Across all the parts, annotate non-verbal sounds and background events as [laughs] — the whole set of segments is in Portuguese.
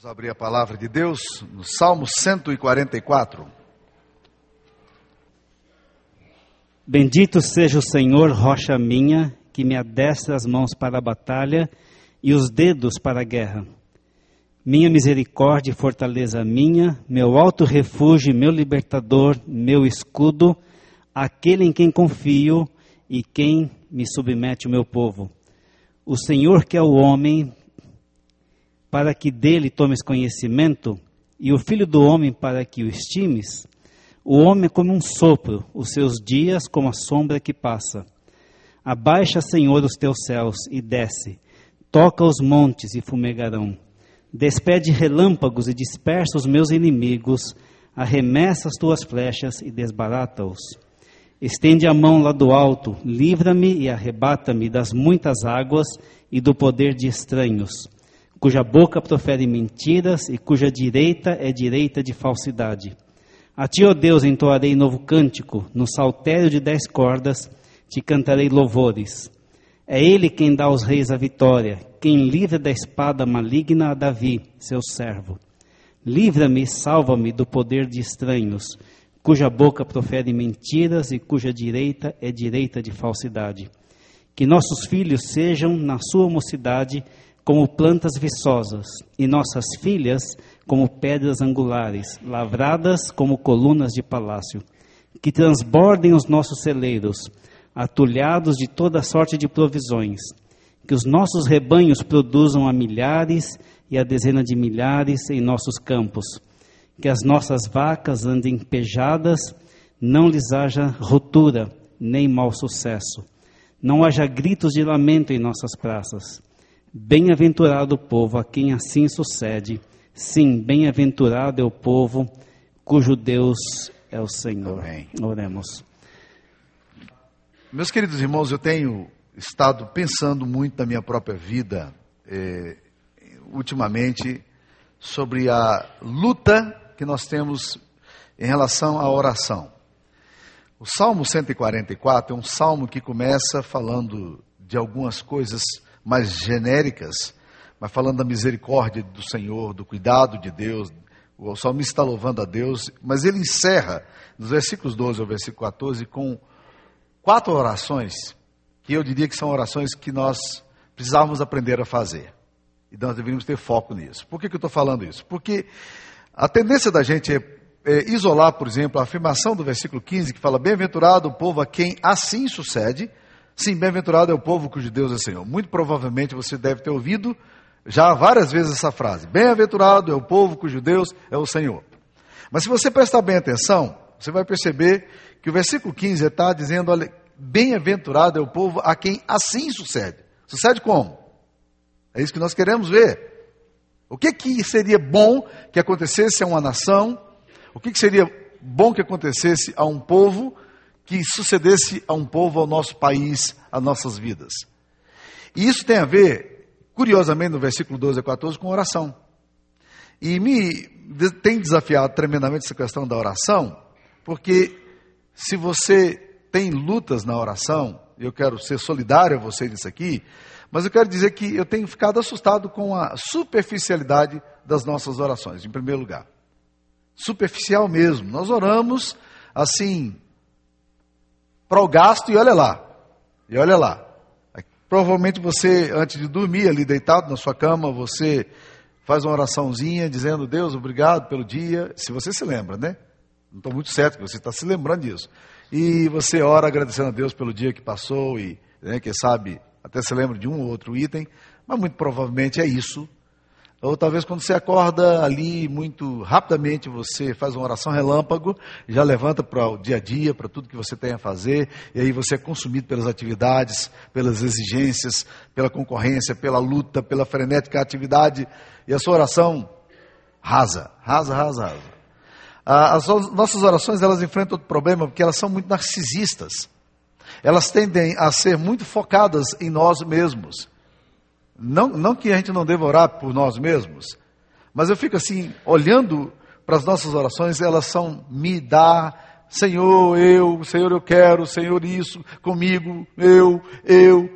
Vamos abrir a palavra de Deus no Salmo 144. Bendito seja o Senhor, rocha minha, que me adestra as mãos para a batalha e os dedos para a guerra. Minha misericórdia e fortaleza minha, meu alto refúgio, meu libertador, meu escudo, aquele em quem confio e quem me submete o meu povo. O Senhor que é o homem para que dele tomes conhecimento, e o filho do homem para que o estimes, o homem é como um sopro, os seus dias como a sombra que passa. Abaixa, Senhor, os teus céus e desce, toca os montes e fumegarão. Despede relâmpagos e dispersa os meus inimigos, arremessa as tuas flechas e desbarata-os. Estende a mão lá do alto, livra-me e arrebata-me das muitas águas e do poder de estranhos cuja boca profere mentiras e cuja direita é direita de falsidade. A ti, ó Deus, entoarei novo cântico, no saltério de dez cordas te cantarei louvores. É ele quem dá aos reis a vitória, quem livra da espada maligna a Davi, seu servo. Livra-me e salva-me do poder de estranhos, cuja boca profere mentiras e cuja direita é direita de falsidade. Que nossos filhos sejam, na sua mocidade, como plantas viçosas, e nossas filhas como pedras angulares, lavradas como colunas de palácio, que transbordem os nossos celeiros, atulhados de toda sorte de provisões, que os nossos rebanhos produzam a milhares e a dezena de milhares em nossos campos, que as nossas vacas andem pejadas, não lhes haja ruptura, nem mau sucesso, não haja gritos de lamento em nossas praças Bem-aventurado o povo a quem assim sucede. Sim, bem-aventurado é o povo cujo Deus é o Senhor. Amém. Oremos. Meus queridos irmãos, eu tenho estado pensando muito na minha própria vida, eh, ultimamente, sobre a luta que nós temos em relação à oração. O Salmo 144 é um salmo que começa falando de algumas coisas mais genéricas, mas falando da misericórdia do Senhor, do cuidado de Deus. O salmista está louvando a Deus, mas ele encerra, nos versículos 12 ao versículo 14, com quatro orações, que eu diria que são orações que nós precisávamos aprender a fazer. E nós deveríamos ter foco nisso. Por que, que eu estou falando isso? Porque a tendência da gente é, é isolar, por exemplo, a afirmação do versículo 15, que fala: Bem-aventurado o povo a quem assim sucede Sim, bem-aventurado é o povo cujo Deus é Senhor. Muito provavelmente você deve ter ouvido já várias vezes essa frase. Bem-aventurado é o povo cujo Deus é o Senhor. Mas se você prestar bem atenção, você vai perceber que o versículo 15 está dizendo: bem-aventurado é o povo a quem assim sucede. Sucede como? É isso que nós queremos ver. O que, que seria bom que acontecesse a uma nação? O que, que seria bom que acontecesse a um povo que sucedesse a um povo, ao nosso país, às nossas vidas. E isso tem a ver, curiosamente, no versículo 12 a 14, com oração. E me tem desafiado tremendamente essa questão da oração, porque se você tem lutas na oração, eu quero ser solidário a você nisso aqui, mas eu quero dizer que eu tenho ficado assustado com a superficialidade das nossas orações, em primeiro lugar. Superficial mesmo. Nós oramos assim, para o gasto e olha lá. E olha lá. Provavelmente você, antes de dormir ali deitado na sua cama, você faz uma oraçãozinha dizendo, Deus, obrigado pelo dia, se você se lembra, né? Não estou muito certo que você está se lembrando disso. E você ora agradecendo a Deus pelo dia que passou e, né, quem sabe, até se lembra de um ou outro item, mas muito provavelmente é isso ou talvez quando você acorda ali muito rapidamente, você faz uma oração relâmpago, já levanta para o dia a dia, para tudo que você tem a fazer, e aí você é consumido pelas atividades, pelas exigências, pela concorrência, pela luta, pela frenética atividade, e a sua oração rasa, rasa, rasa, rasa. As nossas orações, elas enfrentam outro problema, porque elas são muito narcisistas. Elas tendem a ser muito focadas em nós mesmos. Não, não que a gente não deva orar por nós mesmos, mas eu fico assim, olhando para as nossas orações, elas são me dá, Senhor, eu, Senhor, eu quero, Senhor, isso, comigo, eu, eu.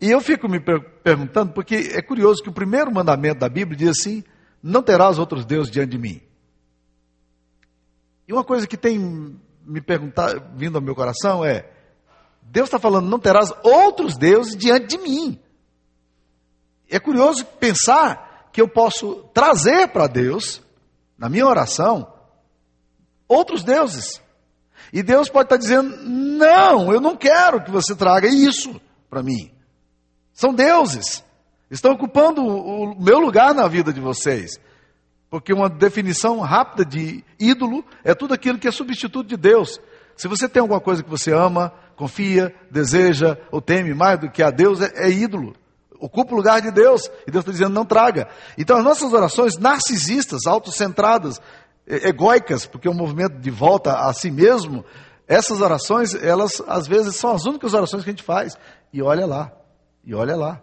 E eu fico me per perguntando, porque é curioso que o primeiro mandamento da Bíblia diz assim: não terás outros deuses diante de mim. E uma coisa que tem me perguntar, vindo ao meu coração é: Deus está falando, não terás outros deuses diante de mim. É curioso pensar que eu posso trazer para Deus, na minha oração, outros deuses. E Deus pode estar dizendo: não, eu não quero que você traga isso para mim. São deuses. Estão ocupando o meu lugar na vida de vocês. Porque uma definição rápida de ídolo é tudo aquilo que é substituto de Deus. Se você tem alguma coisa que você ama, confia, deseja ou teme mais do que a Deus, é, é ídolo. Ocupa o lugar de Deus. E Deus está dizendo, não traga. Então as nossas orações narcisistas, autocentradas, egóicas, porque é um movimento de volta a si mesmo, essas orações, elas às vezes são as únicas orações que a gente faz. E olha lá, e olha lá.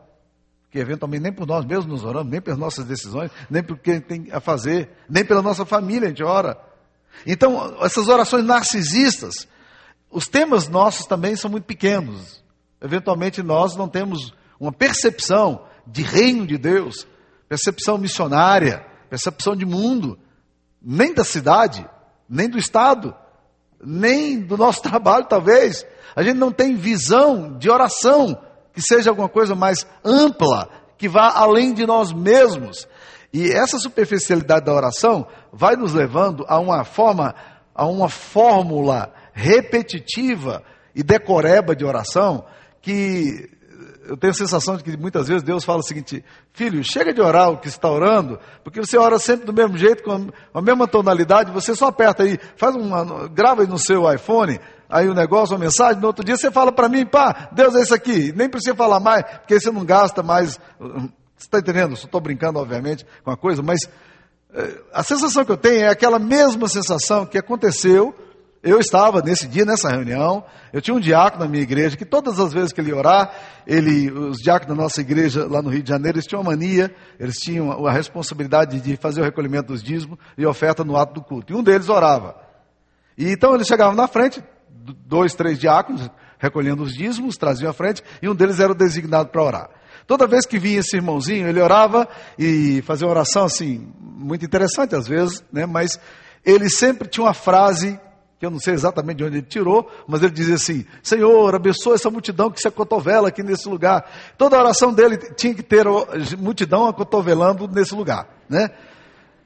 Porque eventualmente nem por nós mesmos nos oramos, nem pelas nossas decisões, nem por quem tem a fazer, nem pela nossa família a gente ora. Então, essas orações narcisistas, os temas nossos também são muito pequenos. Eventualmente nós não temos uma percepção de reino de Deus, percepção missionária, percepção de mundo, nem da cidade, nem do Estado, nem do nosso [laughs] trabalho, talvez. A gente não tem visão de oração que seja alguma coisa mais ampla, que vá além de nós mesmos. E essa superficialidade da oração vai nos levando a uma forma, a uma fórmula repetitiva e decoreba de oração que eu tenho a sensação de que muitas vezes Deus fala o seguinte: filho, chega de orar o que está orando, porque você ora sempre do mesmo jeito, com a mesma tonalidade, você só aperta aí, faz uma, grava aí no seu iPhone, aí o negócio, uma mensagem, no outro dia você fala para mim, pá, Deus é isso aqui, nem precisa falar mais, porque você não gasta mais. Você está entendendo? Só estou brincando, obviamente, com a coisa, mas eh, a sensação que eu tenho é aquela mesma sensação que aconteceu eu estava nesse dia, nessa reunião, eu tinha um diácono na minha igreja, que todas as vezes que ele orar, ele, os diáconos da nossa igreja lá no Rio de Janeiro, eles tinham uma mania, eles tinham a responsabilidade de fazer o recolhimento dos dízimos e oferta no ato do culto. E um deles orava. E então eles chegavam na frente, dois, três diáconos, recolhendo os dízimos, traziam à frente, e um deles era o designado para orar. Toda vez que vinha esse irmãozinho, ele orava e fazia uma oração assim, muito interessante às vezes, né? mas ele sempre tinha uma frase que eu não sei exatamente de onde ele tirou, mas ele dizia assim: Senhor, abençoa essa multidão que se acotovela aqui nesse lugar. Toda a oração dele tinha que ter multidão acotovelando nesse lugar, né?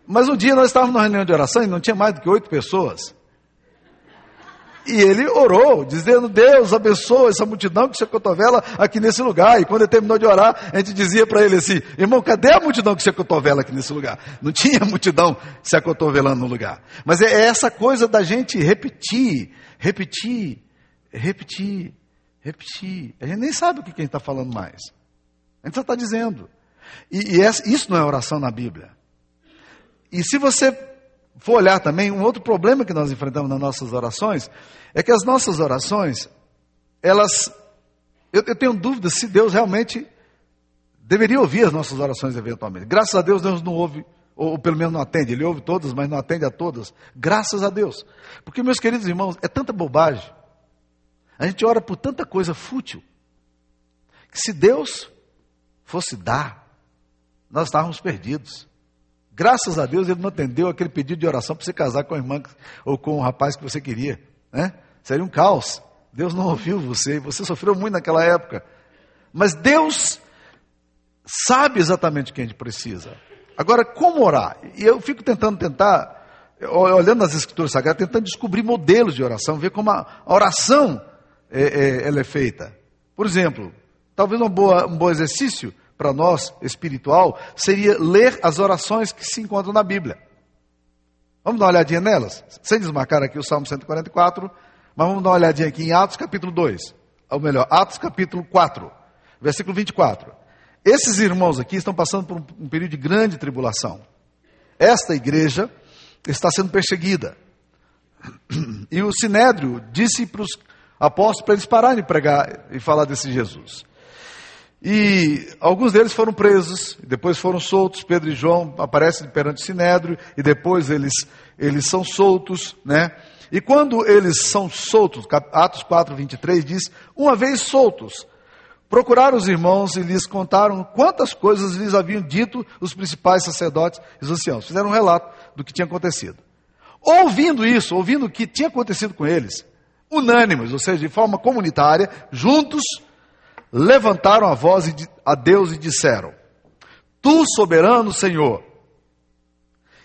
Mas um dia nós estávamos numa reunião de oração e não tinha mais do que oito pessoas. E ele orou, dizendo: Deus abençoa essa multidão que se acotovela aqui nesse lugar. E quando ele terminou de orar, a gente dizia para ele assim: Irmão, cadê a multidão que se acotovela aqui nesse lugar? Não tinha [laughs] multidão se acotovelando no lugar. Mas é essa coisa da gente repetir, repetir, repetir, repetir. A gente nem sabe o que a gente está falando mais. A gente só está dizendo. E, e essa, isso não é oração na Bíblia. E se você for olhar também, um outro problema que nós enfrentamos nas nossas orações é que as nossas orações, elas. Eu, eu tenho dúvida se Deus realmente deveria ouvir as nossas orações eventualmente. Graças a Deus, Deus não ouve, ou, pelo menos não atende. Ele ouve todas, mas não atende a todas. Graças a Deus. Porque, meus queridos irmãos, é tanta bobagem. A gente ora por tanta coisa fútil. Que se Deus fosse dar, nós estávamos perdidos. Graças a Deus ele não atendeu aquele pedido de oração para você casar com a irmã ou com o rapaz que você queria. Né? Seria um caos. Deus não ouviu você, você sofreu muito naquela época. Mas Deus sabe exatamente o que a gente precisa. Agora, como orar? E eu fico tentando tentar, olhando as escrituras sagradas, tentando descobrir modelos de oração, ver como a oração é, é, ela é feita. Por exemplo, talvez um, boa, um bom exercício para nós, espiritual, seria ler as orações que se encontram na Bíblia. Vamos dar uma olhadinha nelas? Sem desmarcar aqui o Salmo 144, mas vamos dar uma olhadinha aqui em Atos capítulo 2. Ou melhor, Atos capítulo 4, versículo 24. Esses irmãos aqui estão passando por um período de grande tribulação. Esta igreja está sendo perseguida. [clears throat] E o Sinédrio disse para os apóstolos para eles pararem de pregar e falar desse Jesus. E alguns deles foram presos, depois foram soltos. Pedro e João aparecem perante o Sinédrio e depois eles, eles são soltos, né? E quando eles são soltos, Atos 4, 23 diz: Uma vez soltos, procuraram os irmãos e lhes contaram quantas coisas lhes haviam dito os principais sacerdotes e os anciãos. Fizeram um relato do que tinha acontecido. Ouvindo isso, ouvindo o que tinha acontecido com eles, unânimes, ou seja, de forma comunitária, juntos, levantaram a voz a Deus e disseram: Tu, soberano Senhor,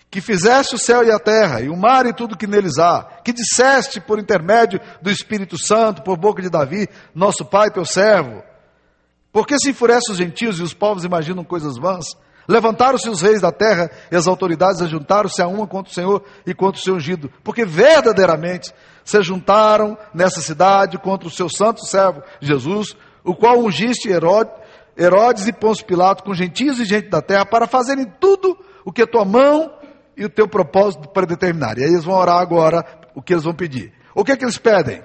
que fizeste o céu e a terra, e o mar e tudo que neles há, que disseste por intermédio do Espírito Santo, por boca de Davi, nosso pai, teu servo. Porque se enfurecem os gentios e os povos imaginam coisas vãs? Levantaram-se os reis da terra e as autoridades ajuntaram-se a uma contra o Senhor e contra o seu ungido, porque verdadeiramente se juntaram nessa cidade contra o seu santo servo Jesus, o qual ungiste Herodes, e Pôncio Pilato com gentios e gente da terra para fazerem tudo o que a tua mão e o teu propósito para determinar. E aí eles vão orar agora o que eles vão pedir. O que é que eles pedem?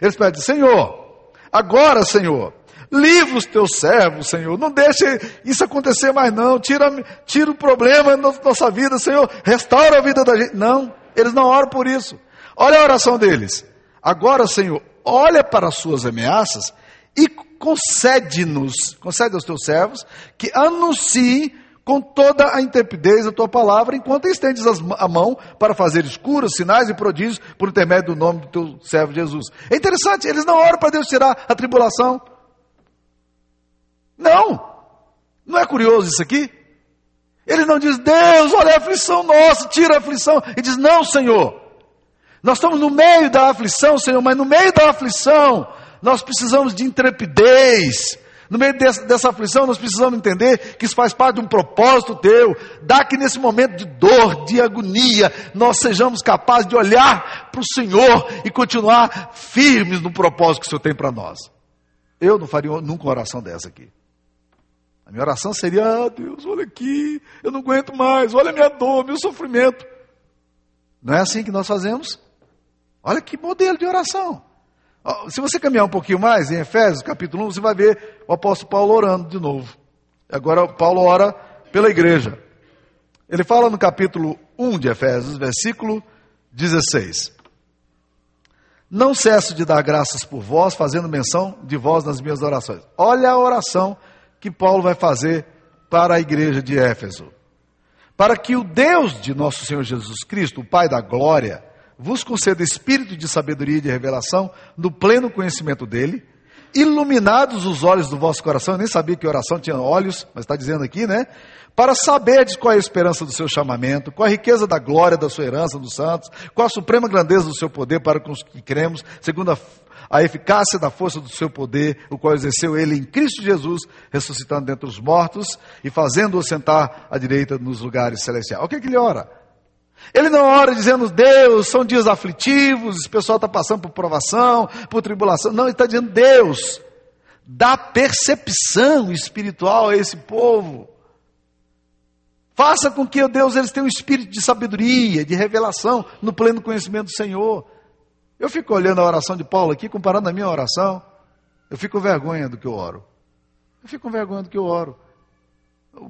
Eles pedem, Senhor, agora, Senhor, livra os teus servos, Senhor. Não deixe isso acontecer mais, não. Tira, tira o problema da nossa vida, Senhor. Restaura a vida da gente. Não, eles não oram por isso. Olha a oração deles. Agora, Senhor, olha para as suas ameaças e concede-nos, concede aos teus servos, que anunciem com toda a intrepidez a tua palavra, enquanto estendes a mão para fazer escuros, sinais e prodígios por intermédio do nome do teu servo Jesus. É interessante, eles não oram para Deus tirar a tribulação. Não! Não é curioso isso aqui? Eles não dizem, Deus, olha a aflição nossa, tira a aflição. E diz, não, Senhor. Nós estamos no meio da aflição, Senhor, mas no meio da aflição, nós precisamos de intrepidez, no meio dessa, dessa, aflição, nós precisamos entender que isso faz parte de um propósito teu. Dá que nesse momento de dor, de agonia, nós sejamos capazes de olhar para o Senhor e continuar firmes no propósito que o Senhor tem para nós. Eu não faria nunca uma oração dessa aqui. A minha oração seria: ah, Deus, olha aqui, eu não aguento mais, olha a minha dor, meu sofrimento. Não é assim que nós fazemos? Olha que modelo de oração. Se você caminhar um pouquinho mais, em Efésios capítulo 1, você vai ver o apóstolo Paulo orando de novo. Agora Paulo ora pela igreja. Ele fala no capítulo 1 de Efésios, versículo 16. Não cesso de dar graças por vós, fazendo menção de vós nas minhas orações. Olha a oração que Paulo vai fazer para a igreja de Éfeso. Para que o Deus de nosso Senhor Jesus Cristo, o Pai da glória, vos conceda espírito de sabedoria e de revelação no pleno conhecimento dele, iluminados os olhos do vosso coração, eu nem sabia que oração tinha olhos, mas está dizendo aqui, né? Para saberdes qual é a esperança do seu chamamento, qual a riqueza da glória da sua herança dos santos, qual a suprema grandeza do seu poder para com os que cremos, segundo a, a eficácia da força do seu poder, o qual exerceu ele em Cristo Jesus, ressuscitando dentre os mortos e fazendo-o sentar à direita nos lugares celestiais. O que, é que ele ora? Ele não ora dizendo, Deus, são dias aflitivos, o pessoal está passando por provação, por tribulação. Não, ele está dizendo, Deus, dá percepção espiritual a esse povo. Faça com que, Deus, eles tenham um espírito de sabedoria, de revelação, no pleno conhecimento do Senhor. Eu fico olhando a oração de Paulo aqui, comparando a minha oração, eu fico com vergonha do que eu oro. Eu fico com vergonha do que eu oro.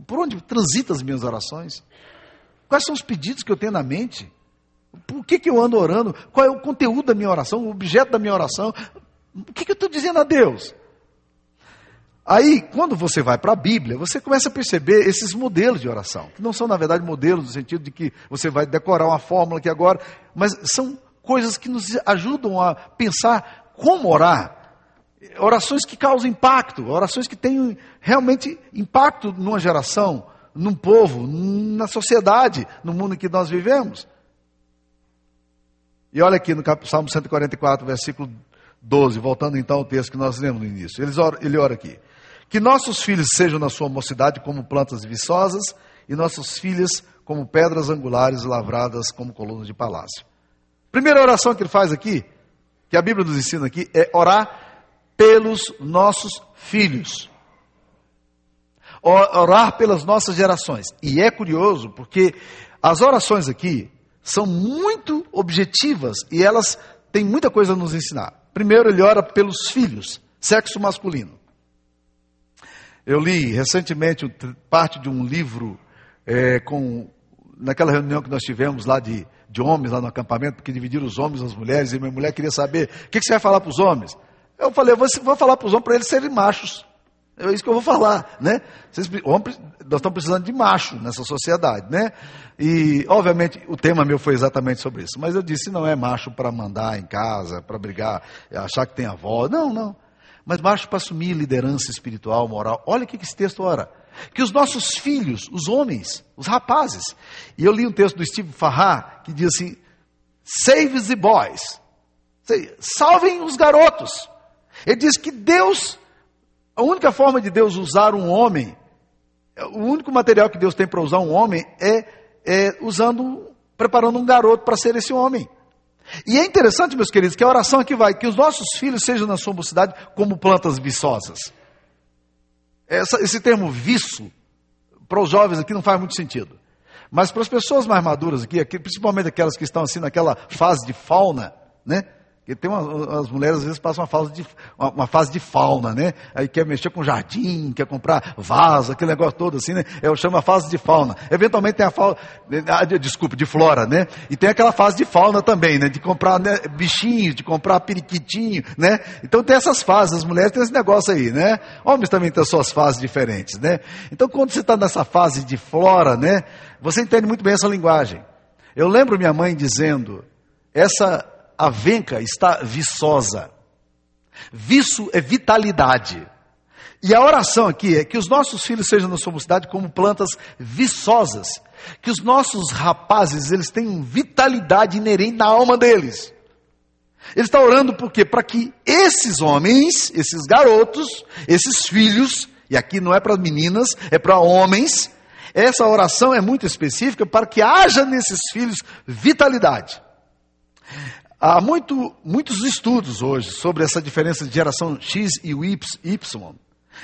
Por onde transitam as minhas orações? Quais são os pedidos que eu tenho na mente? Por que, que eu ando orando? Qual é o conteúdo da minha oração, o objeto da minha oração? O que, que eu estou dizendo a Deus? Aí, quando você vai para a Bíblia, você começa a perceber esses modelos de oração, que não são, na verdade, modelos no sentido de que você vai decorar uma fórmula aqui agora, mas são coisas que nos ajudam a pensar como orar. Orações que causam impacto, orações que têm realmente impacto numa geração, num povo, na sociedade, no mundo em que nós vivemos. E olha aqui no Salmo 144, versículo 12, voltando então ao texto que nós lemos no início. Ele ora, ele ora aqui: Que nossos filhos sejam na sua mocidade como plantas viçosas, e nossas filhas como pedras angulares lavradas como colunas de palácio. Primeira oração que ele faz aqui, que a Bíblia nos ensina aqui, é orar pelos nossos filhos orar pelas nossas gerações. E é curioso porque as orações aqui são muito objetivas e elas têm muita coisa a nos ensinar. Primeiro, ele ora pelos filhos, sexo masculino. Eu li recentemente parte de um livro é, com naquela reunião que nós tivemos lá de, de homens lá no acampamento, porque dividiram os homens e as mulheres, e minha mulher queria saber o que, que você vai falar para os homens. Eu falei, eu vou, vou falar para os homens para eles serem machos. É isso que eu vou falar, né? Vocês, nós estamos precisando de macho nessa sociedade, né? E, obviamente, o tema meu foi exatamente sobre isso. Mas eu disse, não é macho para mandar em casa, para brigar, achar que tem avó. Não, não. Mas macho para assumir liderança espiritual, moral. Olha o que esse texto ora. Que os nossos filhos, os homens, os rapazes. E eu li um texto do Steve Farrar que diz assim: Save the boys. Salvem os garotos. Ele diz que Deus a única forma de Deus usar um homem, o único material que Deus tem para usar um homem é, é usando, preparando um garoto para ser esse homem. E é interessante, meus queridos, que a oração aqui vai, que os nossos filhos sejam na sua mocidade como plantas viçosas. Essa, esse termo viço, para os jovens aqui não faz muito sentido. Mas para as pessoas mais maduras aqui, aqui, principalmente aquelas que estão assim naquela fase de fauna, né? Porque tem uma, as mulheres às vezes passam uma fase, de, uma, uma, fase de fauna, né? Aí quer mexer com jardim, quer comprar vaso, aquele negócio todo assim, né? Eu chamo a fase de fauna. Eventualmente tem a fase, ah, desculpa, de flora, né? E tem aquela fase de fauna também, né? De comprar né, bichinhos, de comprar periquitinho, né? Então tem essas fases, as mulheres têm esse negócio aí, né? Homens também têm suas fases diferentes, né? Então quando você está nessa fase de flora, né? Você entende muito bem essa linguagem. Eu lembro minha mãe dizendo, essa a venca está viçosa. Viço é vitalidade. E a oração aqui é que os nossos filhos sejam na sua mocidade como plantas viçosas. Que os nossos rapazes, eles tenham vitalidade inerente na alma deles. Ele está orando por quê? Para que esses homens, esses garotos, esses filhos, e aqui não é para meninas, é para homens, essa oração é muito específica para que haja nesses filhos vitalidade. Há muito, muitos estudos hoje sobre essa diferença de geração X e Y.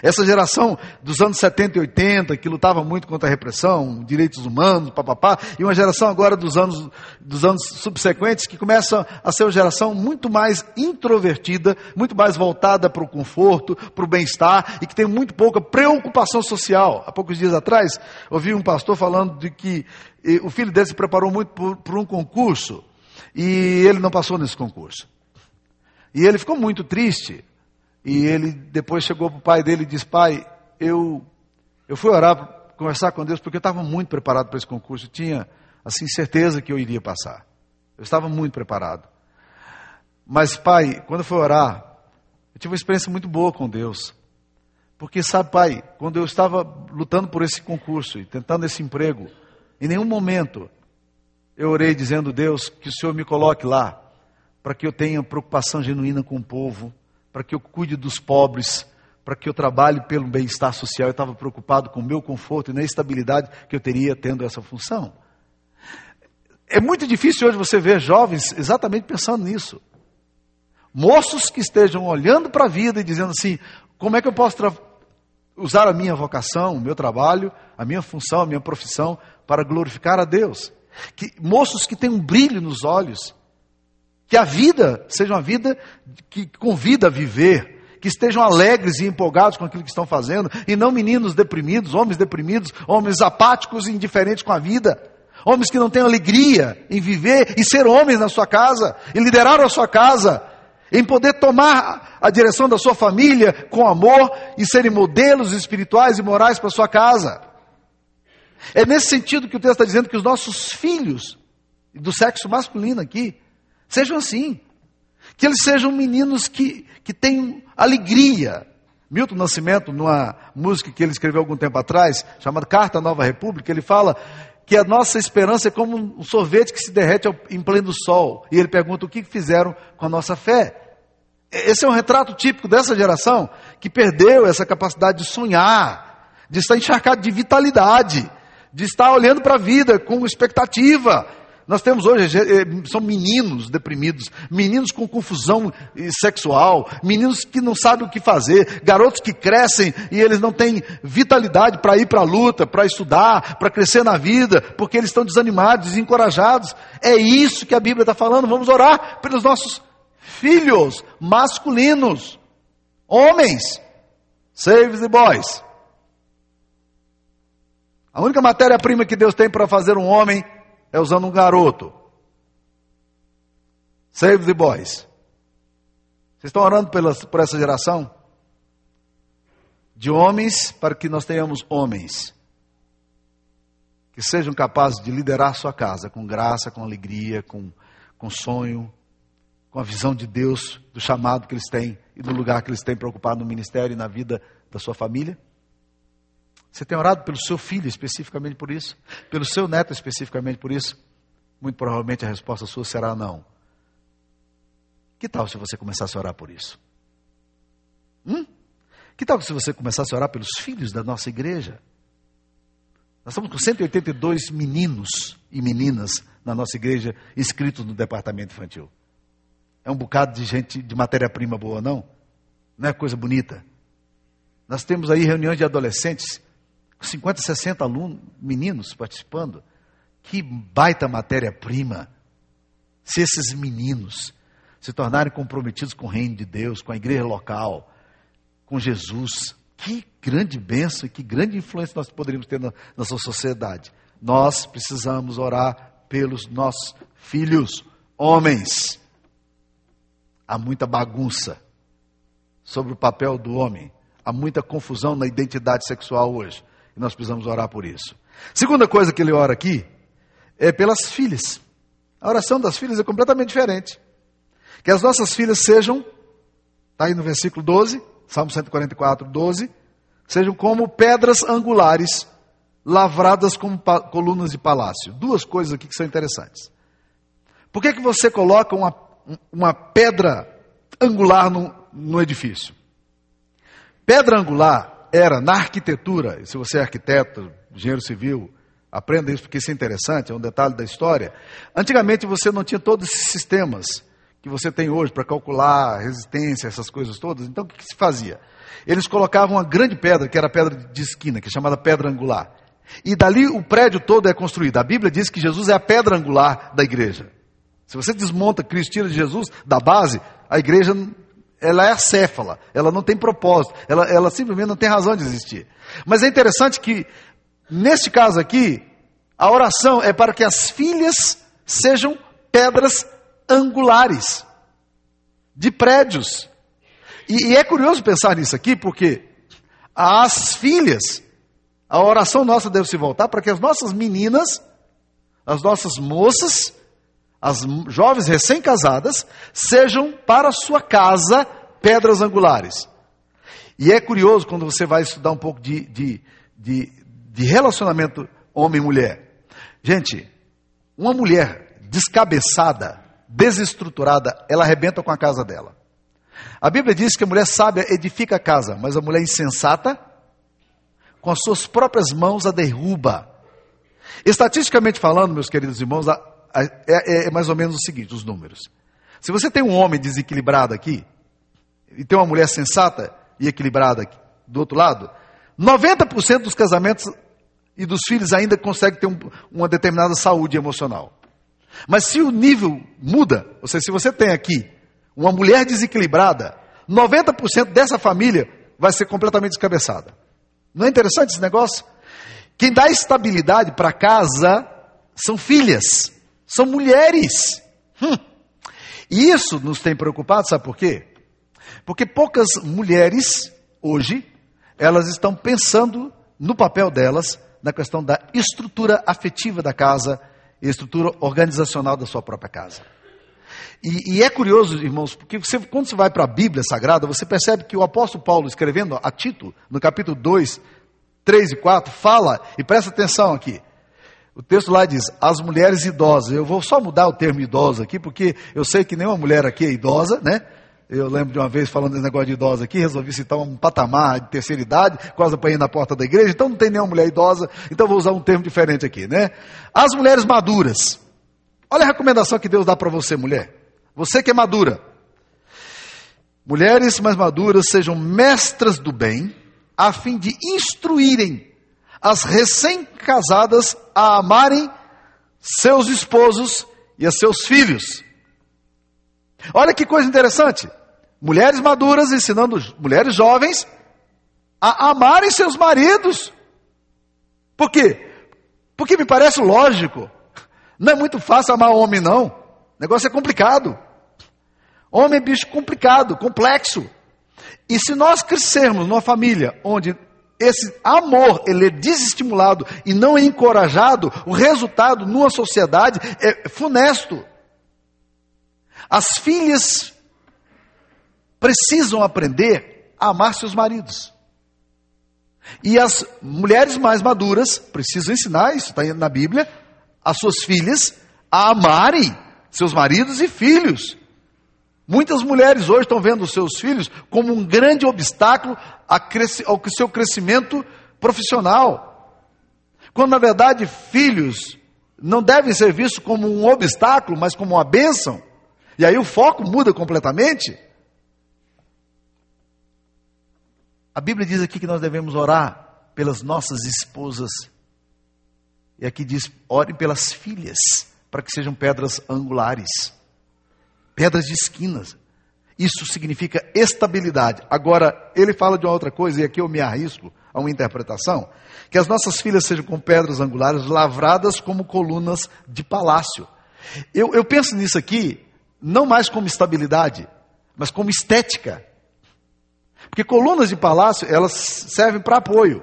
Essa geração dos anos 70 e 80, que lutava muito contra a repressão, direitos humanos, papapá, e uma geração agora dos anos, dos anos subsequentes que começa a ser uma geração muito mais introvertida, muito mais voltada para o conforto, para o bem-estar, e que tem muito pouca preocupação social. Há poucos dias atrás, ouvi um pastor falando de que eh, o filho dele se preparou muito por, por um concurso, e ele não passou nesse concurso. E ele ficou muito triste. E ele depois chegou para o pai dele e disse: Pai, eu, eu fui orar, conversar com Deus, porque eu estava muito preparado para esse concurso. Eu tinha, assim, certeza que eu iria passar. Eu estava muito preparado. Mas, pai, quando eu fui orar, eu tive uma experiência muito boa com Deus. Porque, sabe, pai, quando eu estava lutando por esse concurso e tentando esse emprego, em nenhum momento eu orei dizendo, Deus, que o Senhor me coloque lá, para que eu tenha preocupação genuína com o povo, para que eu cuide dos pobres, para que eu trabalhe pelo bem-estar social. Eu estava preocupado com o meu conforto e na estabilidade que eu teria tendo essa função. É muito difícil hoje você ver jovens exatamente pensando nisso. Moços que estejam olhando para a vida e dizendo assim: como é que eu posso usar a minha vocação, o meu trabalho, a minha função, a minha profissão para glorificar a Deus? Que, moços que têm um brilho nos olhos, que a vida seja uma vida que convida a viver, que estejam alegres e empolgados com aquilo que estão fazendo, e não meninos deprimidos, homens deprimidos, homens apáticos e indiferentes com a vida. Homens que não têm alegria em viver e ser homens na sua casa, e liderar a sua casa, em poder tomar a direção da sua família com amor e serem modelos espirituais e morais para a sua casa. É nesse sentido que o texto está dizendo que os nossos filhos, do sexo masculino aqui, sejam assim. Que eles sejam meninos que, que tenham alegria. Milton Nascimento, numa música que ele escreveu algum tempo atrás, chamada Carta à Nova República, ele fala que a nossa esperança é como um sorvete que se derrete em pleno sol. E ele pergunta o que fizeram com a nossa fé. Esse é um retrato típico dessa geração que perdeu essa capacidade de sonhar, de estar encharcado de vitalidade de estar olhando para a vida com expectativa. Nós temos hoje, eh, são meninos deprimidos, meninos com confusão eh, sexual, meninos que não sabem o que fazer, garotos que crescem e eles não têm vitalidade para ir para a luta, para estudar, para crescer na vida, porque eles estão desanimados, desencorajados. É isso que a Bíblia está falando. Vamos orar pelos nossos filhos masculinos, homens, save the boys. A única matéria-prima que Deus tem para fazer um homem é usando um garoto. Save the boys. Vocês estão orando pela, por essa geração? de homens para que nós tenhamos homens que sejam capazes de liderar sua casa com graça, com alegria, com, com sonho, com a visão de Deus, do chamado que eles têm e do lugar que eles têm para ocupar no ministério e na vida da sua família? Você tem orado pelo seu filho especificamente por isso? Pelo seu neto especificamente por isso? Muito provavelmente a resposta sua será não. Que tal se você começasse a orar por isso? Hum? Que tal se você começasse a orar pelos filhos da nossa igreja? Nós estamos com 182 meninos e meninas na nossa igreja inscritos no departamento infantil. É um bocado de gente de matéria-prima boa, não? Não é coisa bonita? Nós temos aí reuniões de adolescentes, 50, 60 alunos, meninos participando. Que baita matéria-prima. Se esses meninos se tornarem comprometidos com o reino de Deus, com a igreja local, com Jesus, que grande bênção e que grande influência nós poderíamos ter na nossa sociedade. Nós precisamos orar pelos nossos filhos, homens. Há muita bagunça sobre o papel do homem, há muita confusão na identidade sexual hoje, e nós precisamos orar por isso. Segunda coisa que ele ora aqui é pelas filhas. A oração das filhas é completamente diferente. Que as nossas filhas sejam, está aí no versículo 12, Salmo 144, 12, sejam como pedras angulares lavradas como colunas de palácio. Duas coisas aqui que são interessantes. Por que, que você coloca uma, uma pedra angular no, no edifício? Pedra angular era na arquitetura, se você é arquiteto, engenheiro civil, aprenda isso porque isso é interessante, é um detalhe da história. Antigamente você não tinha todos esses sistemas que você tem hoje para calcular resistência, essas coisas todas. Então o que, que se fazia? Eles colocavam uma grande pedra, que era a pedra de esquina, que é chamada pedra angular. E dali o prédio todo é construído. A Bíblia diz que Jesus é a pedra angular da igreja. Se você desmonta Cristo, tira de Jesus da base, a igreja ela é acéfala, ela não tem propósito, ela, ela simplesmente não tem razão de existir. Mas é interessante que, neste caso aqui, a oração é para que as filhas sejam pedras angulares de prédios. E, e é curioso pensar nisso aqui, porque as filhas, a oração nossa deve se voltar para que as nossas meninas, as nossas moças, as jovens recém-casadas, sejam para sua casa pedras angulares. E é curioso quando você vai estudar um pouco de, de, de, de relacionamento homem-mulher. Gente, uma mulher descabeçada, desestruturada, ela arrebenta com a casa dela. A Bíblia diz que a mulher sábia edifica a casa, mas a mulher insensata, com as suas próprias mãos, a derruba. Estatisticamente falando, meus queridos irmãos, a, é, é mais ou menos o seguinte: os números. Se você tem um homem desequilibrado aqui, e tem uma mulher sensata e equilibrada aqui, do outro lado, 90% dos casamentos e dos filhos ainda conseguem ter um, uma determinada saúde emocional. Mas se o nível muda, ou seja, se você tem aqui uma mulher desequilibrada, 90% dessa família vai ser completamente descabeçada. Não é interessante esse negócio? Quem dá estabilidade para casa são filhas, são mulheres. Hum. E isso nos tem preocupado, sabe por quê? Porque poucas mulheres, hoje, elas estão pensando no papel delas na questão da estrutura afetiva da casa e estrutura organizacional da sua própria casa. E, e é curioso, irmãos, porque você, quando você vai para a Bíblia Sagrada, você percebe que o apóstolo Paulo, escrevendo a Tito, no capítulo 2, 3 e 4, fala, e presta atenção aqui. O texto lá diz, as mulheres idosas. Eu vou só mudar o termo idosa aqui, porque eu sei que nenhuma mulher aqui é idosa, né? Eu lembro de uma vez falando desse negócio de idosa aqui, resolvi citar um patamar de terceira idade, quase apanhei na porta da igreja, então não tem nenhuma mulher idosa, então vou usar um termo diferente aqui, né? As mulheres maduras. Olha a recomendação que Deus dá para você, mulher. Você que é madura. Mulheres mais maduras sejam mestras do bem, a fim de instruírem as recém-casadas a amarem seus esposos e a seus filhos. Olha que coisa interessante. Mulheres maduras ensinando mulheres jovens a amarem seus maridos. Por quê? Porque me parece lógico. Não é muito fácil amar homem, não. O negócio é complicado. Homem é bicho complicado, complexo. E se nós crescermos numa família onde esse amor ele é desestimulado e não é encorajado, o resultado numa sociedade é funesto. As filhas precisam aprender a amar seus maridos. E as mulheres mais maduras precisam ensinar, isso está na Bíblia, as suas filhas a amarem seus maridos e filhos. Muitas mulheres hoje estão vendo os seus filhos como um grande obstáculo ao seu crescimento profissional. Quando na verdade filhos não devem ser vistos como um obstáculo, mas como uma bênção. E aí o foco muda completamente. A Bíblia diz aqui que nós devemos orar pelas nossas esposas. E aqui diz: orem pelas filhas, para que sejam pedras angulares pedras de esquinas. Isso significa estabilidade. Agora, ele fala de uma outra coisa, e aqui eu me arrisco a uma interpretação: que as nossas filhas sejam com pedras angulares lavradas como colunas de palácio. Eu, eu penso nisso aqui, não mais como estabilidade, mas como estética. Porque colunas de palácio, elas servem para apoio,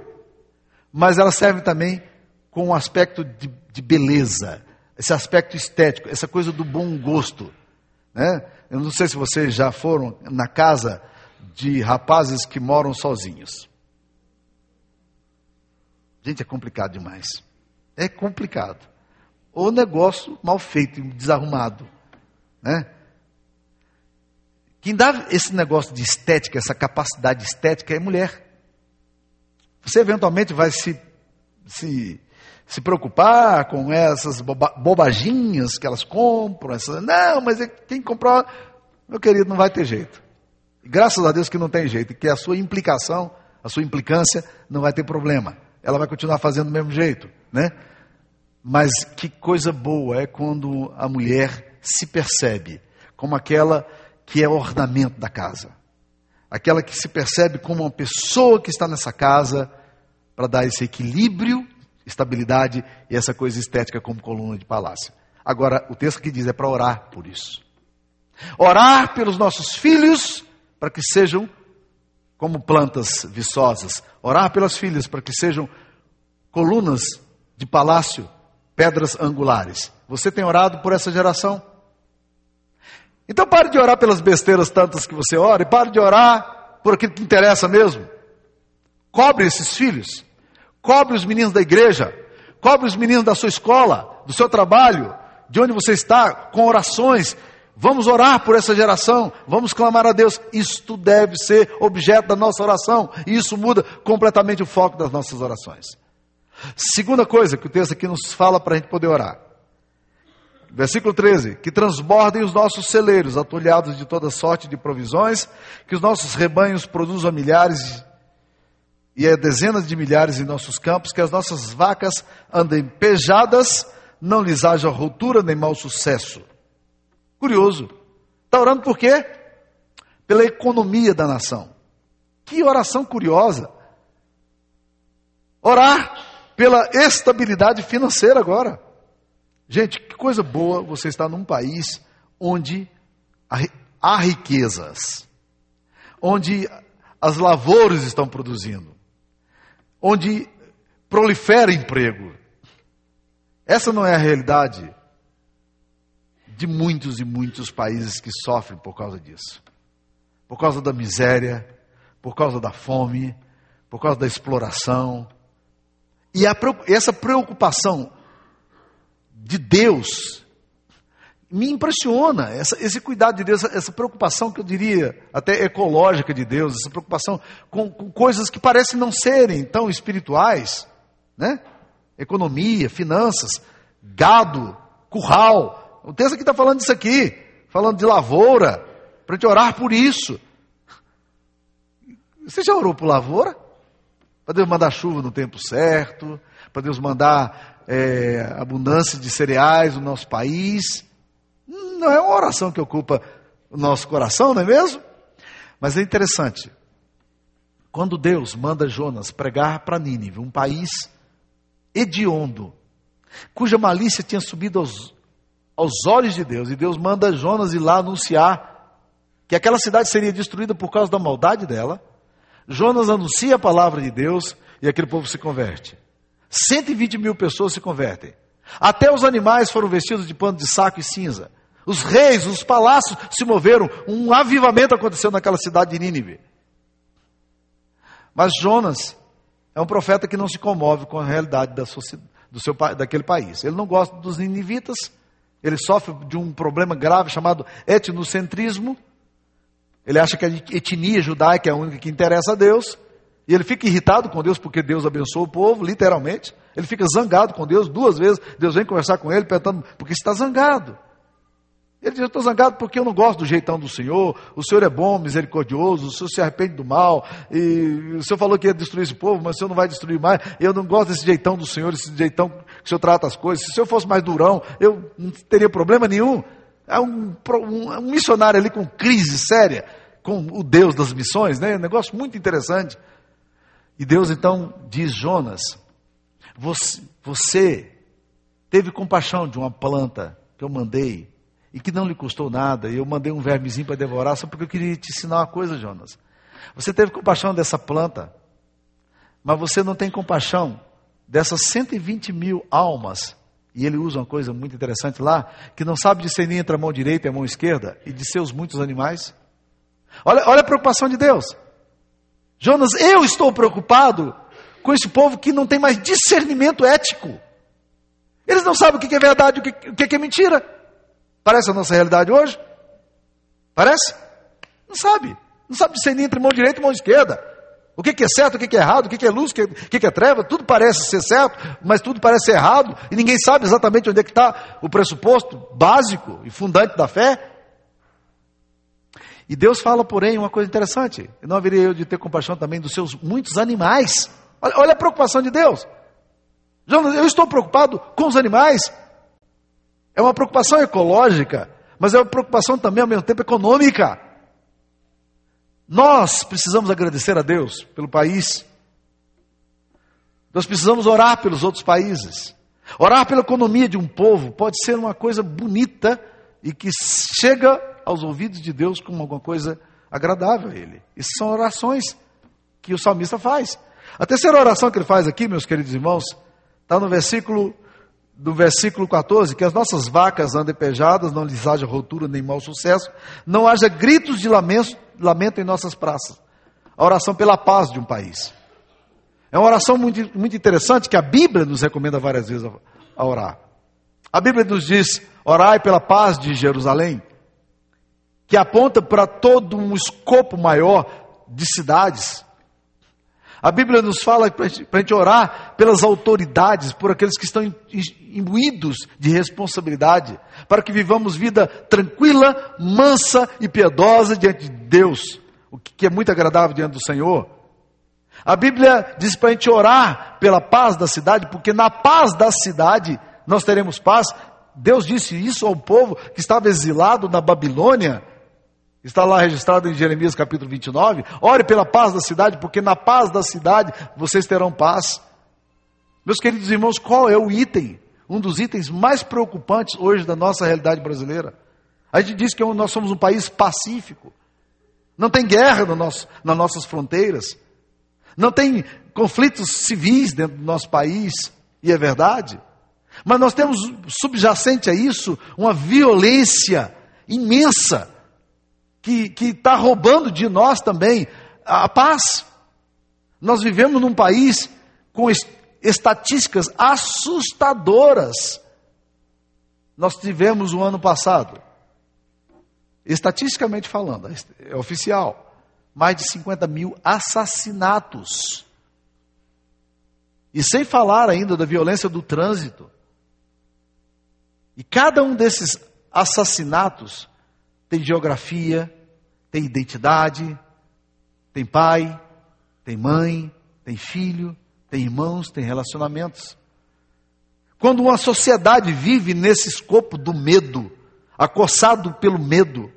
mas elas servem também com um aspecto de, de beleza, esse aspecto estético, essa coisa do bom gosto. Né? Eu não sei se vocês já foram na casa de rapazes que moram sozinhos. Gente, é complicado demais. É complicado. Ou negócio mal feito, desarrumado. Né? Quem dá esse negócio de estética, essa capacidade estética é mulher. Você eventualmente vai se, se se preocupar com essas boba, bobaginhas que elas compram. Essas, não, mas é quem comprou, meu querido, não vai ter jeito. Graças a Deus que não tem jeito, que a sua implicação, a sua implicância não vai ter problema. Ela vai continuar fazendo do mesmo jeito, né? Mas que coisa boa é quando a mulher se percebe como aquela que é ornamento da casa. Aquela que se percebe como uma pessoa que está nessa casa para dar esse equilíbrio estabilidade e essa coisa estética como coluna de palácio. Agora, o texto que diz é para orar por isso. Orar pelos nossos filhos para que sejam como plantas viçosas. Orar pelas filhas para que sejam colunas de palácio, pedras angulares. Você tem orado por essa geração? Então pare de orar pelas besteiras tantas que você ora e pare de orar por aquilo que interessa mesmo. Cobre esses filhos. Cobre os meninos da igreja, cobre os meninos da sua escola, do seu trabalho, de onde você está, com orações. Vamos orar por essa geração, vamos clamar a Deus. Isto deve ser objeto da nossa oração, e isso muda completamente o foco das nossas orações. Segunda coisa que o texto aqui nos fala para a gente poder orar. Versículo 13: Que transbordem os nossos celeiros, atulhados de toda sorte de provisões, que os nossos rebanhos produzam milhares e é dezenas de milhares em nossos campos, que as nossas vacas andem pejadas, não lhes haja ruptura nem mau sucesso. Curioso. Está orando por quê? Pela economia da nação. Que oração curiosa. Orar pela estabilidade financeira agora. Gente, que coisa boa você estar num país onde há riquezas, onde as lavouras estão produzindo, onde prolifera emprego. Essa não é a realidade de muitos e muitos países que sofrem por causa disso. Por causa da miséria, por causa da fome, por causa da exploração. E a, essa preocupação de Deus me impressiona essa, esse cuidado de Deus, essa, preocupação que eu diria até ecológica de Deus, essa preocupação com, com, coisas que parecem não serem tão espirituais, né? Economia, finanças, gado, curral. O texto aqui está falando disso aqui, falando de lavoura, para gente orar por isso. Você já orou por lavoura? Para Deus mandar chuva no tempo certo, para Deus mandar é, abundância de cereais no nosso país não é uma oração que ocupa o nosso coração, não é mesmo? Mas é interessante. Quando Deus manda Jonas pregar para Nínive, um país hediondo, cuja malícia tinha subido aos, aos olhos de Deus, e Deus manda Jonas ir lá anunciar que aquela cidade seria destruída por causa da maldade dela. Jonas anuncia a palavra de Deus e aquele povo se converte. 120 mil pessoas se convertem. Até os animais foram vestidos de pano de saco e cinza. Os reis, os palácios se moveram. Um avivamento aconteceu naquela cidade de Nínive. Mas Jonas é um profeta que não se comove com a realidade da do seu, daquele país. Ele não gosta dos ninivitas, ele sofre de um problema grave chamado etnocentrismo. Ele acha que a etnia judaica é a única que interessa a Deus. E ele fica irritado com Deus porque Deus abençoou o povo, literalmente. Ele fica zangado com Deus duas vezes. Deus vem conversar com ele, perguntando: por que está zangado? Ele diz: Eu estou zangado porque eu não gosto do jeitão do Senhor. O Senhor é bom, misericordioso. O Senhor se arrepende do mal. E o Senhor falou que ia destruir esse povo, mas o Senhor não vai destruir mais. Eu não gosto desse jeitão do Senhor, esse jeitão que o Senhor trata as coisas. Se o Senhor fosse mais durão, eu não teria problema nenhum. É um, um, um missionário ali com crise séria, com o Deus das missões, né? Um negócio muito interessante. E Deus então diz: Jonas, você, você teve compaixão de uma planta que eu mandei e que não lhe custou nada, e eu mandei um vermezinho para devorar, só porque eu queria te ensinar uma coisa, Jonas. Você teve compaixão dessa planta, mas você não tem compaixão dessas 120 mil almas. E ele usa uma coisa muito interessante lá, que não sabe discernir entre a mão direita e a mão esquerda, e de seus muitos animais. Olha, olha a preocupação de Deus. Jonas, eu estou preocupado com esse povo que não tem mais discernimento ético. Eles não sabem o que é verdade o que é mentira. Parece a nossa realidade hoje? Parece? Não sabe. Não sabe discernir entre mão direita e mão esquerda. O que é certo, o que é errado, o que é luz, o que é treva, tudo parece ser certo, mas tudo parece ser errado, e ninguém sabe exatamente onde é que está o pressuposto básico e fundante da fé. E Deus fala, porém, uma coisa interessante: não haveria eu de ter compaixão também dos seus muitos animais. Olha, olha a preocupação de Deus. Eu estou preocupado com os animais. É uma preocupação ecológica, mas é uma preocupação também ao mesmo tempo econômica. Nós precisamos agradecer a Deus pelo país. Nós precisamos orar pelos outros países. Orar pela economia de um povo pode ser uma coisa bonita e que chega aos ouvidos de Deus como alguma coisa agradável a Ele. Essas são orações que o salmista faz. A terceira oração que ele faz aqui, meus queridos irmãos, está no versículo do versículo 14, que as nossas vacas andem pejadas, não lhes haja rotura nem mau sucesso, não haja gritos de lamento, lamento em nossas praças. A oração pela paz de um país. É uma oração muito, muito interessante que a Bíblia nos recomenda várias vezes a, a orar. A Bíblia nos diz: orai pela paz de Jerusalém que aponta para todo um escopo maior de cidades. A Bíblia nos fala para a gente orar pelas autoridades, por aqueles que estão imbuídos de responsabilidade, para que vivamos vida tranquila, mansa e piedosa diante de Deus, o que é muito agradável diante do Senhor. A Bíblia diz para a gente orar pela paz da cidade, porque na paz da cidade nós teremos paz. Deus disse isso ao povo que estava exilado na Babilônia, Está lá registrado em Jeremias capítulo 29. Ore pela paz da cidade, porque na paz da cidade vocês terão paz. Meus queridos irmãos, qual é o item, um dos itens mais preocupantes hoje da nossa realidade brasileira? A gente diz que nós somos um país pacífico. Não tem guerra no nosso, nas nossas fronteiras. Não tem conflitos civis dentro do nosso país. E é verdade. Mas nós temos subjacente a isso uma violência imensa que está roubando de nós também a paz. Nós vivemos num país com estatísticas assustadoras. Nós tivemos o ano passado, estatisticamente falando, é oficial, mais de 50 mil assassinatos. E sem falar ainda da violência do trânsito. E cada um desses assassinatos tem geografia, tem identidade, tem pai, tem mãe, tem filho, tem irmãos, tem relacionamentos. Quando uma sociedade vive nesse escopo do medo, acossado pelo medo,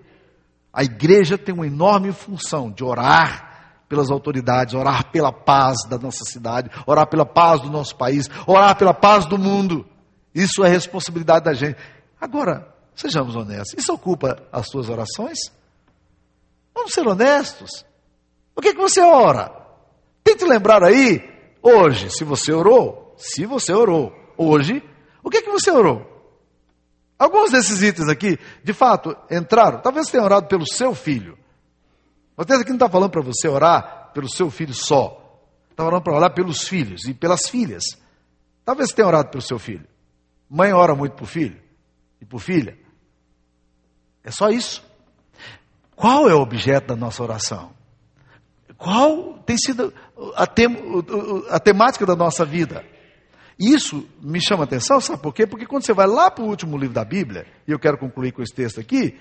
a igreja tem uma enorme função de orar pelas autoridades, orar pela paz da nossa cidade, orar pela paz do nosso país, orar pela paz do mundo. Isso é responsabilidade da gente. Agora, sejamos honestos, isso ocupa as suas orações? Vamos ser honestos. O que, que você ora? Tente lembrar aí, hoje, se você orou, se você orou, hoje, o que, que você orou? Alguns desses itens aqui, de fato, entraram. Talvez você tenha orado pelo seu filho. O texto aqui não está falando para você orar pelo seu filho só. Está falando para orar pelos filhos e pelas filhas. Talvez você tenha orado pelo seu filho. Mãe ora muito por filho e por filha. É só isso. Qual é o objeto da nossa oração? Qual tem sido a, tem, a temática da nossa vida? Isso me chama atenção, sabe por quê? Porque quando você vai lá para o último livro da Bíblia, e eu quero concluir com esse texto aqui,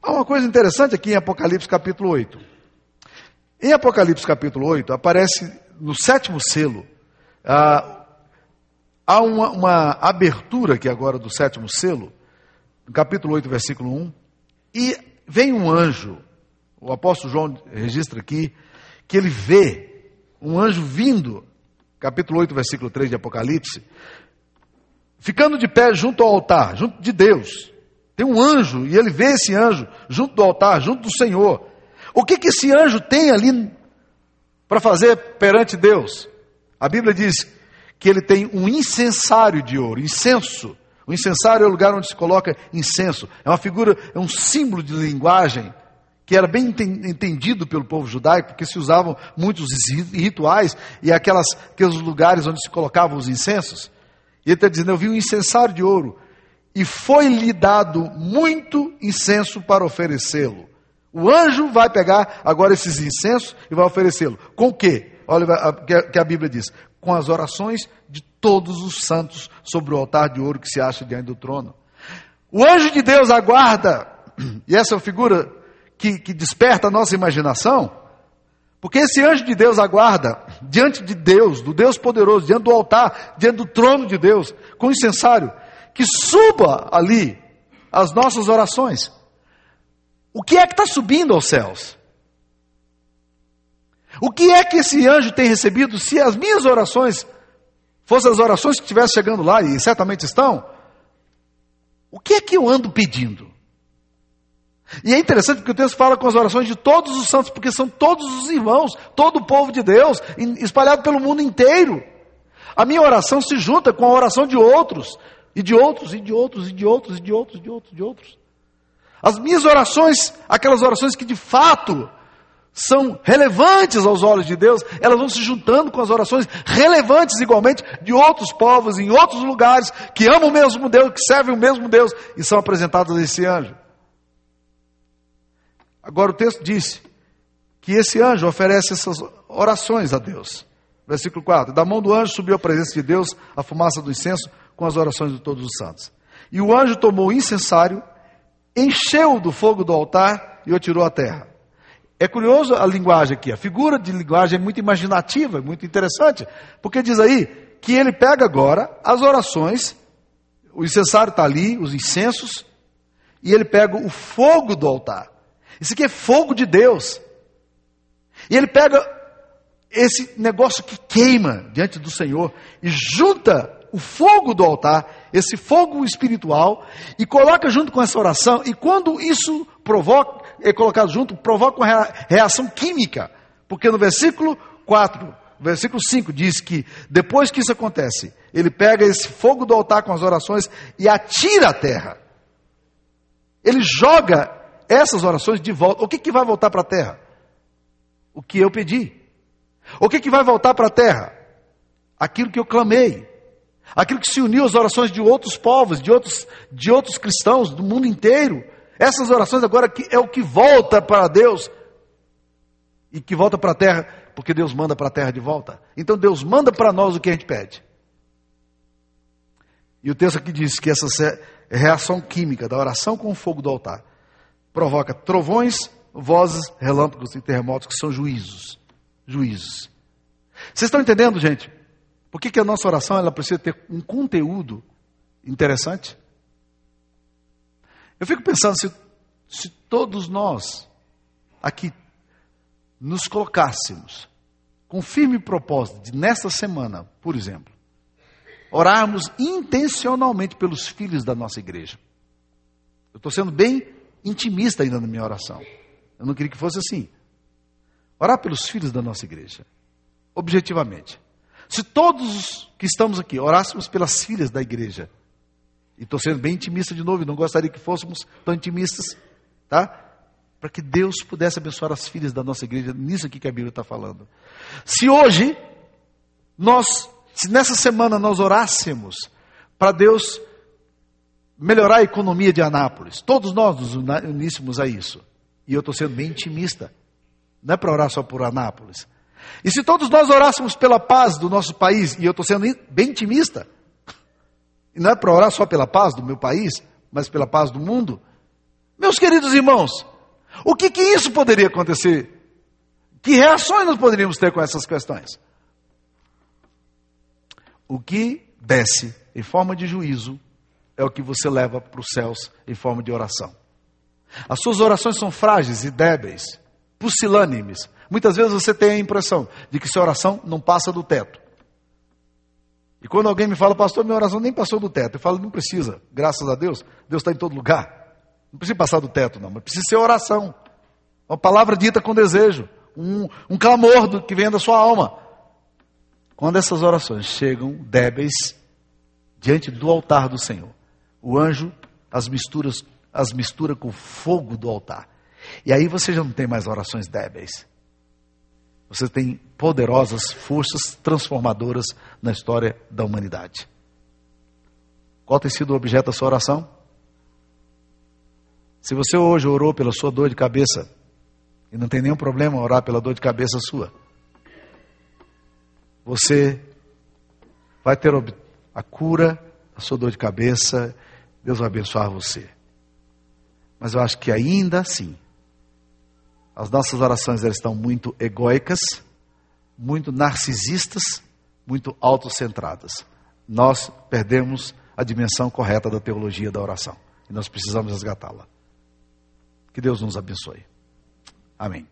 há uma coisa interessante aqui em Apocalipse capítulo 8. Em Apocalipse capítulo 8, aparece no sétimo selo, ah, há uma, uma abertura aqui agora do sétimo selo, capítulo 8, versículo 1, e vem um anjo, o apóstolo João registra aqui, que ele vê um anjo vindo capítulo 8, versículo 3 de Apocalipse, ficando de pé junto ao altar, junto de Deus. Tem um anjo, e ele vê esse anjo junto do altar, junto do Senhor. O que, que esse anjo tem ali para fazer perante Deus? A Bíblia diz que ele tem um incensário de ouro, incenso. O incensário é o lugar onde se coloca incenso. É uma figura, é um símbolo de linguagem que era bem entendido pelo povo judaico, porque se usavam muitos rituais e aquelas, aqueles lugares onde se colocavam os incensos. E ele está dizendo: Eu vi um incensário de ouro, e foi-lhe dado muito incenso para oferecê-lo. O anjo vai pegar agora esses incensos e vai oferecê-lo. Com o quê? Olha o que a Bíblia diz: com as orações de todos os santos sobre o altar de ouro que se acha diante do trono. O anjo de Deus aguarda, [clears throat] e essa figura que, que desperta a nossa imaginação, porque esse anjo de Deus aguarda diante de Deus, do Deus poderoso, diante do altar, diante do trono de Deus, com o incensário, que suba ali as nossas orações. O que é que está subindo aos céus? O que é que esse anjo tem recebido se as minhas orações fossem as orações que estivessem chegando lá, e certamente estão? O que é que eu ando pedindo? E é interessante porque o texto fala com as orações de todos os santos, porque são todos os irmãos, todo o povo de Deus, espalhado pelo mundo inteiro. A minha oração se junta com a oração de outros, e de outros, e de outros, e de outros, e de outros, e de outros, e de outros. As minhas orações, aquelas orações que de fato são relevantes aos olhos de Deus, elas vão se juntando com as orações relevantes igualmente de outros povos, em outros lugares, que amam o mesmo Deus, que servem o mesmo Deus, e são apresentadas a esse anjo. Agora o texto diz que esse anjo oferece essas orações a Deus. Versículo 4: Da mão do anjo subiu a presença de Deus a fumaça do incenso com as orações de todos os santos. E o anjo tomou o incensário, encheu do fogo do altar e o tirou à terra. É curioso a linguagem aqui, a figura de linguagem é muito imaginativa, muito interessante, porque diz aí que ele pega agora as orações, o incensário está ali, os incensos, e ele pega o fogo do altar. Isso aqui é fogo de Deus. E ele pega esse negócio que queima diante do Senhor e junta o fogo do altar, esse fogo espiritual, e coloca junto com essa oração, e quando isso provoca, é colocado junto, provoca uma reação química. Porque no versículo 4, versículo 5 diz que depois que isso acontece, ele pega esse fogo do altar com as orações e atira a terra. Ele joga essas orações de volta. O que, que vai voltar para a terra? O que eu pedi. O que, que vai voltar para a terra? Aquilo que eu clamei. Aquilo que se uniu às orações de outros povos, de outros, de outros cristãos do mundo inteiro. Essas orações agora é o que volta para Deus e que volta para a terra, porque Deus manda para a terra de volta. Então Deus manda para nós o que a gente pede. E o texto aqui diz que essa reação química da oração com o fogo do altar provoca trovões, vozes, relâmpagos e terremotos, que são juízos. Juízos. Vocês estão entendendo, gente? Por que, que a nossa oração ela precisa ter um conteúdo interessante? Eu fico pensando se, se todos nós aqui nos colocássemos com firme propósito de nesta semana, por exemplo, orarmos intencionalmente pelos filhos da nossa igreja. Eu estou sendo bem intimista ainda na minha oração. Eu não queria que fosse assim. Orar pelos filhos da nossa igreja. Objetivamente. Se todos que estamos aqui orássemos pelas filhas da igreja, e estou sendo bem intimista de novo, não gostaria que fôssemos tão intimistas, tá? Para que Deus pudesse abençoar as filhas da nossa igreja, nisso aqui que a Bíblia está falando. Se hoje, nós, se nessa semana nós orássemos para Deus melhorar a economia de Anápolis, todos nós nos uníssemos a isso. E eu estou sendo bem intimista. Não é para orar só por Anápolis. E se todos nós orássemos pela paz do nosso país, e eu estou sendo bem intimista, e não é para orar só pela paz do meu país, mas pela paz do mundo, meus queridos irmãos, o que, que isso poderia acontecer? Que reações nós poderíamos ter com essas questões? O que desce em forma de juízo é o que você leva para os céus em forma de oração. As suas orações são frágeis e débeis pusilânimes. Muitas vezes você tem a impressão de que sua oração não passa do teto. E quando alguém me fala, pastor, minha oração nem passou do teto, eu falo, não precisa, graças a Deus, Deus está em todo lugar. Não precisa passar do teto, não, mas precisa ser oração. Uma palavra dita com desejo, um, um clamor do, que vem da sua alma. Quando essas orações chegam débeis diante do altar do Senhor, o anjo as misturas, as mistura com o fogo do altar. E aí você já não tem mais orações débeis. Você tem poderosas forças transformadoras na história da humanidade. Qual tem sido o objeto da sua oração? Se você hoje orou pela sua dor de cabeça, e não tem nenhum problema orar pela dor de cabeça sua, você vai ter a cura da sua dor de cabeça, Deus vai abençoar você. Mas eu acho que ainda assim, as nossas orações elas estão muito egóicas, muito narcisistas, muito autocentradas. Nós perdemos a dimensão correta da teologia da oração e nós precisamos resgatá-la. Que Deus nos abençoe. Amém.